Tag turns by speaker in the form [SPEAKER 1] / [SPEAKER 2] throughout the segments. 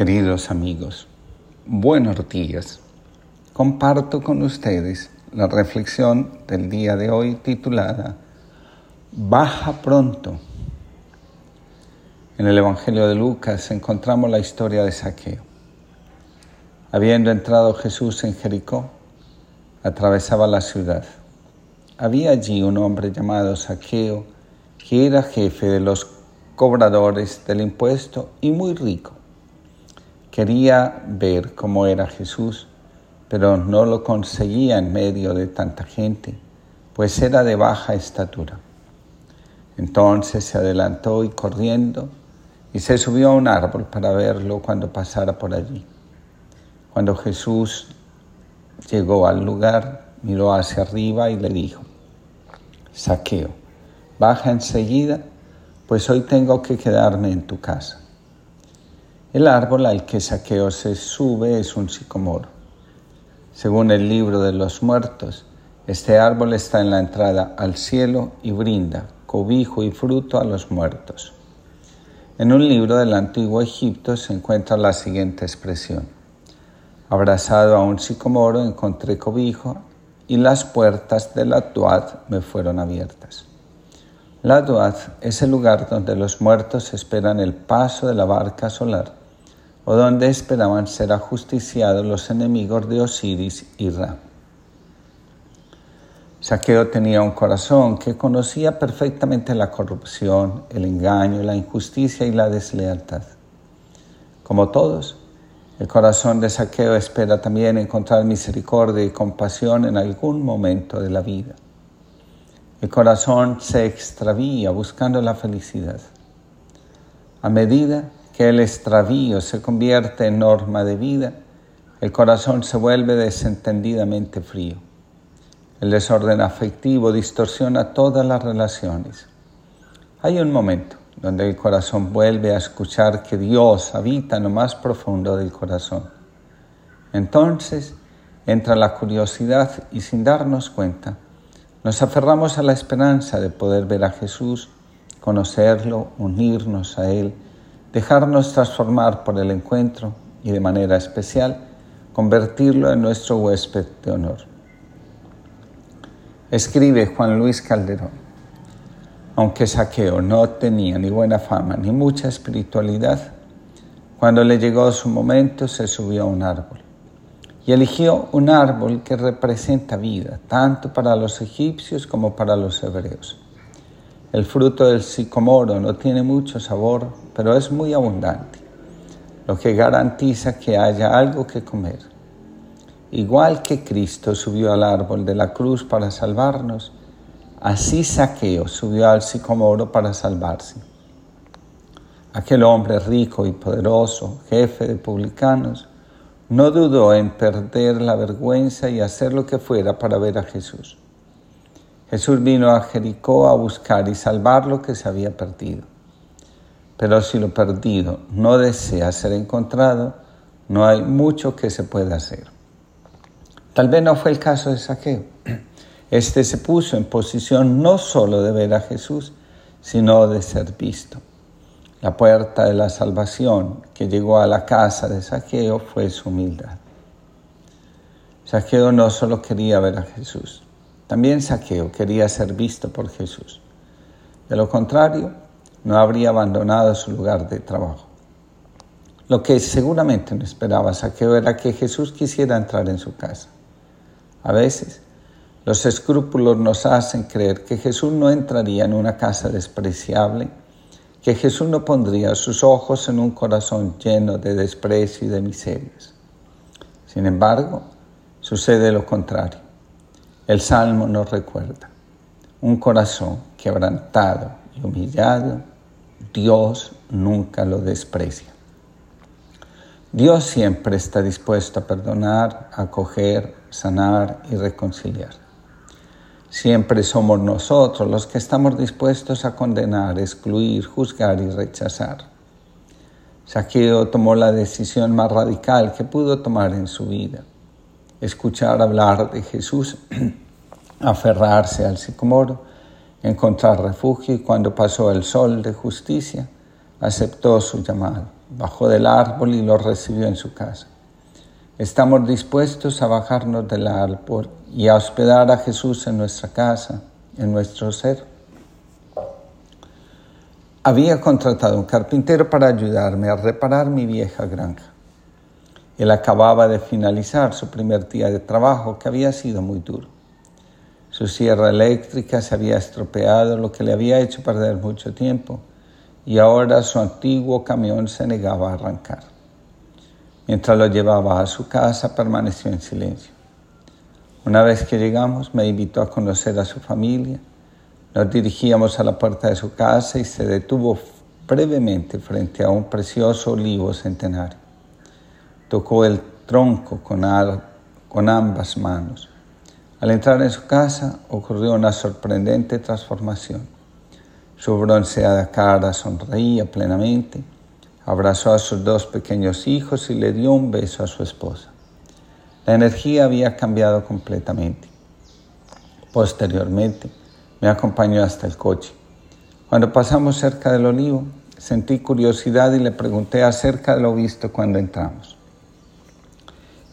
[SPEAKER 1] Queridos amigos, buenos días. Comparto con ustedes la reflexión del día de hoy titulada Baja pronto. En el Evangelio de Lucas encontramos la historia de Saqueo. Habiendo entrado Jesús en Jericó, atravesaba la ciudad. Había allí un hombre llamado Saqueo, que era jefe de los cobradores del impuesto y muy rico Quería ver cómo era Jesús, pero no lo conseguía en medio de tanta gente, pues era de baja estatura. Entonces se adelantó y corriendo, y se subió a un árbol para verlo cuando pasara por allí. Cuando Jesús llegó al lugar, miró hacia arriba y le dijo, Saqueo, baja enseguida, pues hoy tengo que quedarme en tu casa. El árbol al que Saqueo se sube es un sicomoro. Según el libro de los muertos, este árbol está en la entrada al cielo y brinda cobijo y fruto a los muertos. En un libro del antiguo Egipto se encuentra la siguiente expresión. Abrazado a un sicomoro encontré cobijo y las puertas de la Tuat me fueron abiertas. La Tuat es el lugar donde los muertos esperan el paso de la barca solar o donde esperaban ser ajusticiados los enemigos de Osiris y Ra. Saqueo tenía un corazón que conocía perfectamente la corrupción, el engaño, la injusticia y la deslealtad. Como todos, el corazón de Saqueo espera también encontrar misericordia y compasión en algún momento de la vida. El corazón se extravía buscando la felicidad. A medida que el extravío se convierte en norma de vida, el corazón se vuelve desentendidamente frío. El desorden afectivo distorsiona todas las relaciones. Hay un momento donde el corazón vuelve a escuchar que Dios habita en lo más profundo del corazón. Entonces entra la curiosidad y sin darnos cuenta, nos aferramos a la esperanza de poder ver a Jesús, conocerlo, unirnos a Él dejarnos transformar por el encuentro y de manera especial convertirlo en nuestro huésped de honor. Escribe Juan Luis Calderón, aunque Saqueo no tenía ni buena fama ni mucha espiritualidad, cuando le llegó su momento se subió a un árbol y eligió un árbol que representa vida, tanto para los egipcios como para los hebreos. El fruto del sicomoro no tiene mucho sabor, pero es muy abundante, lo que garantiza que haya algo que comer. Igual que Cristo subió al árbol de la cruz para salvarnos, así Saqueo subió al sicomoro para salvarse. Aquel hombre rico y poderoso, jefe de publicanos, no dudó en perder la vergüenza y hacer lo que fuera para ver a Jesús. Jesús vino a Jericó a buscar y salvar lo que se había perdido. Pero si lo perdido no desea ser encontrado, no hay mucho que se pueda hacer. Tal vez no fue el caso de Saqueo. Este se puso en posición no solo de ver a Jesús, sino de ser visto. La puerta de la salvación que llegó a la casa de Saqueo fue su humildad. Saqueo no solo quería ver a Jesús, también Saqueo quería ser visto por Jesús. De lo contrario, no habría abandonado su lugar de trabajo. Lo que seguramente no esperaba Saqueo era que Jesús quisiera entrar en su casa. A veces, los escrúpulos nos hacen creer que Jesús no entraría en una casa despreciable, que Jesús no pondría sus ojos en un corazón lleno de desprecio y de miserias. Sin embargo, sucede lo contrario. El Salmo nos recuerda, un corazón quebrantado y humillado, Dios nunca lo desprecia. Dios siempre está dispuesto a perdonar, acoger, sanar y reconciliar. Siempre somos nosotros los que estamos dispuestos a condenar, excluir, juzgar y rechazar. Saqueo tomó la decisión más radical que pudo tomar en su vida escuchar hablar de Jesús, aferrarse al sicomoro, encontrar refugio y cuando pasó el sol de justicia, aceptó su llamado. bajó del árbol y lo recibió en su casa. Estamos dispuestos a bajarnos del árbol y a hospedar a Jesús en nuestra casa, en nuestro ser. Había contratado un carpintero para ayudarme a reparar mi vieja granja. Él acababa de finalizar su primer día de trabajo, que había sido muy duro. Su sierra eléctrica se había estropeado, lo que le había hecho perder mucho tiempo, y ahora su antiguo camión se negaba a arrancar. Mientras lo llevaba a su casa, permaneció en silencio. Una vez que llegamos, me invitó a conocer a su familia. Nos dirigíamos a la puerta de su casa y se detuvo brevemente frente a un precioso olivo centenario. Tocó el tronco con, con ambas manos. Al entrar en su casa ocurrió una sorprendente transformación. Su bronceada cara sonreía plenamente, abrazó a sus dos pequeños hijos y le dio un beso a su esposa. La energía había cambiado completamente. Posteriormente, me acompañó hasta el coche. Cuando pasamos cerca del olivo, sentí curiosidad y le pregunté acerca de lo visto cuando entramos.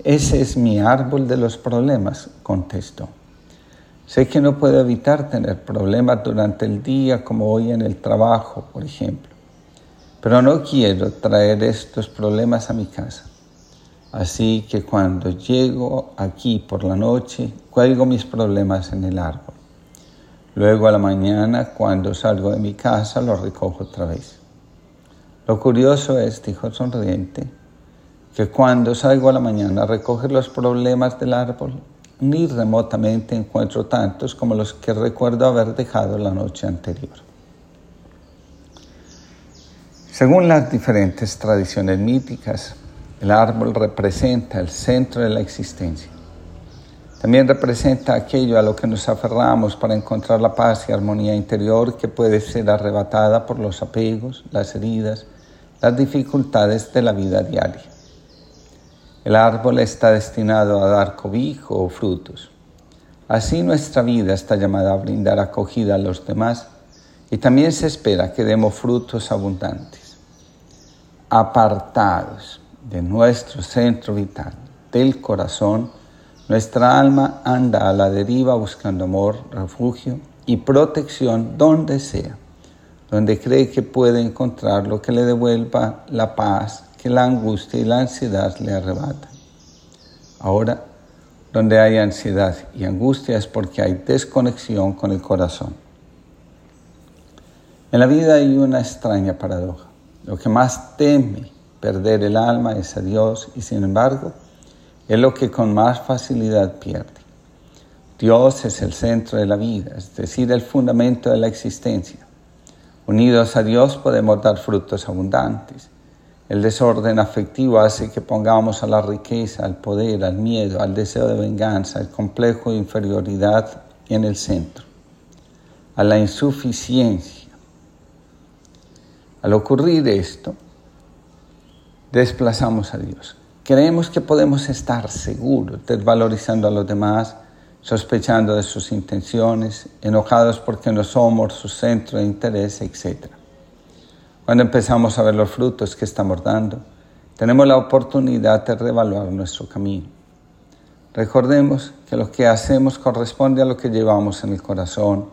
[SPEAKER 1] Ese es mi árbol de los problemas, contestó. Sé que no puedo evitar tener problemas durante el día como hoy en el trabajo, por ejemplo, pero no quiero traer estos problemas a mi casa. Así que cuando llego aquí por la noche, cuelgo mis problemas en el árbol. Luego a la mañana, cuando salgo de mi casa, los recojo otra vez. Lo curioso es, dijo sonriente, que cuando salgo a la mañana a recoger los problemas del árbol, ni remotamente encuentro tantos como los que recuerdo haber dejado la noche anterior. Según las diferentes tradiciones míticas, el árbol representa el centro de la existencia. También representa aquello a lo que nos aferramos para encontrar la paz y armonía interior que puede ser arrebatada por los apegos, las heridas, las dificultades de la vida diaria. El árbol está destinado a dar cobijo o frutos. Así nuestra vida está llamada a brindar acogida a los demás y también se espera que demos frutos abundantes. Apartados de nuestro centro vital, del corazón, nuestra alma anda a la deriva buscando amor, refugio y protección donde sea, donde cree que puede encontrar lo que le devuelva la paz la angustia y la ansiedad le arrebatan. Ahora, donde hay ansiedad y angustia es porque hay desconexión con el corazón. En la vida hay una extraña paradoja. Lo que más teme perder el alma es a Dios y sin embargo es lo que con más facilidad pierde. Dios es el centro de la vida, es decir, el fundamento de la existencia. Unidos a Dios podemos dar frutos abundantes. El desorden afectivo hace que pongamos a la riqueza, al poder, al miedo, al deseo de venganza, al complejo de inferioridad en el centro, a la insuficiencia. Al ocurrir esto, desplazamos a Dios. Creemos que podemos estar seguros, desvalorizando a los demás, sospechando de sus intenciones, enojados porque no somos su centro de interés, etc. Cuando empezamos a ver los frutos que estamos dando, tenemos la oportunidad de reevaluar nuestro camino. Recordemos que lo que hacemos corresponde a lo que llevamos en el corazón,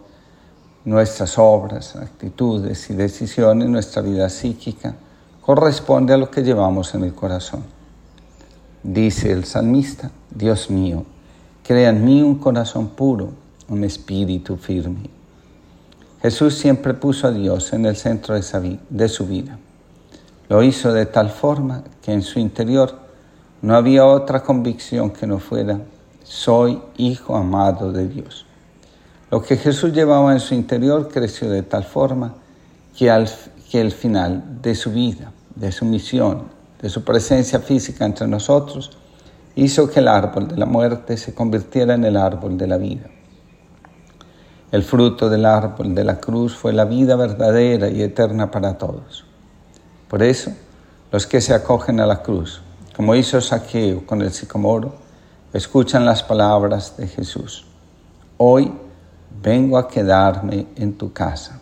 [SPEAKER 1] nuestras obras, actitudes y decisiones, nuestra vida psíquica, corresponde a lo que llevamos en el corazón. Dice el salmista, Dios mío, crea en mí un corazón puro, un espíritu firme. Jesús siempre puso a Dios en el centro de su vida. Lo hizo de tal forma que en su interior no había otra convicción que no fuera, soy hijo amado de Dios. Lo que Jesús llevaba en su interior creció de tal forma que al que el final de su vida, de su misión, de su presencia física entre nosotros, hizo que el árbol de la muerte se convirtiera en el árbol de la vida. El fruto del árbol de la cruz fue la vida verdadera y eterna para todos. Por eso, los que se acogen a la cruz, como hizo Saqueo con el sicomoro, escuchan las palabras de Jesús. Hoy vengo a quedarme en tu casa.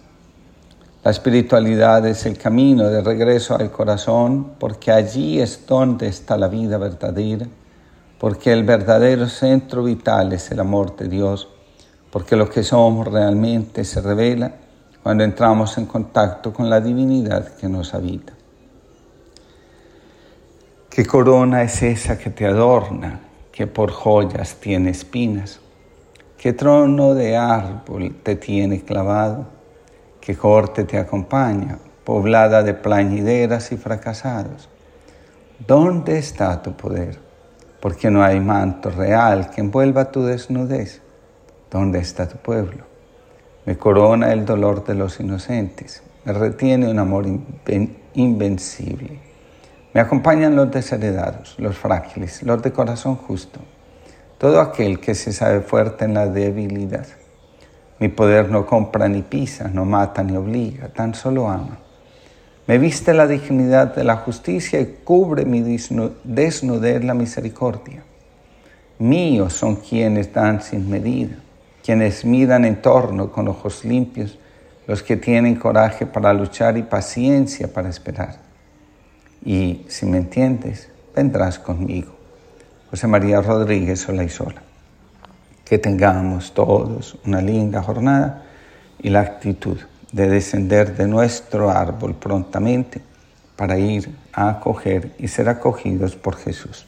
[SPEAKER 1] La espiritualidad es el camino de regreso al corazón porque allí es donde está la vida verdadera, porque el verdadero centro vital es el amor de Dios, porque lo que somos realmente se revela cuando entramos en contacto con la divinidad que nos habita. ¿Qué corona es esa que te adorna, que por joyas tiene espinas? ¿Qué trono de árbol te tiene clavado? ¿Qué corte te acompaña, poblada de plañideras y fracasados? ¿Dónde está tu poder? Porque no hay manto real que envuelva tu desnudez. ¿Dónde está tu pueblo? Me corona el dolor de los inocentes, me retiene un amor invencible. Me acompañan los desheredados, los frágiles, los de corazón justo, todo aquel que se sabe fuerte en la debilidad. Mi poder no compra ni pisa, no mata ni obliga, tan solo ama. Me viste la dignidad de la justicia y cubre mi desnudez la misericordia. Míos son quienes dan sin medida, quienes miran en torno con ojos limpios, los que tienen coraje para luchar y paciencia para esperar y si me entiendes, vendrás conmigo. José María Rodríguez Sola y Sola. Que tengamos todos una linda jornada y la actitud de descender de nuestro árbol prontamente para ir a acoger y ser acogidos por Jesús.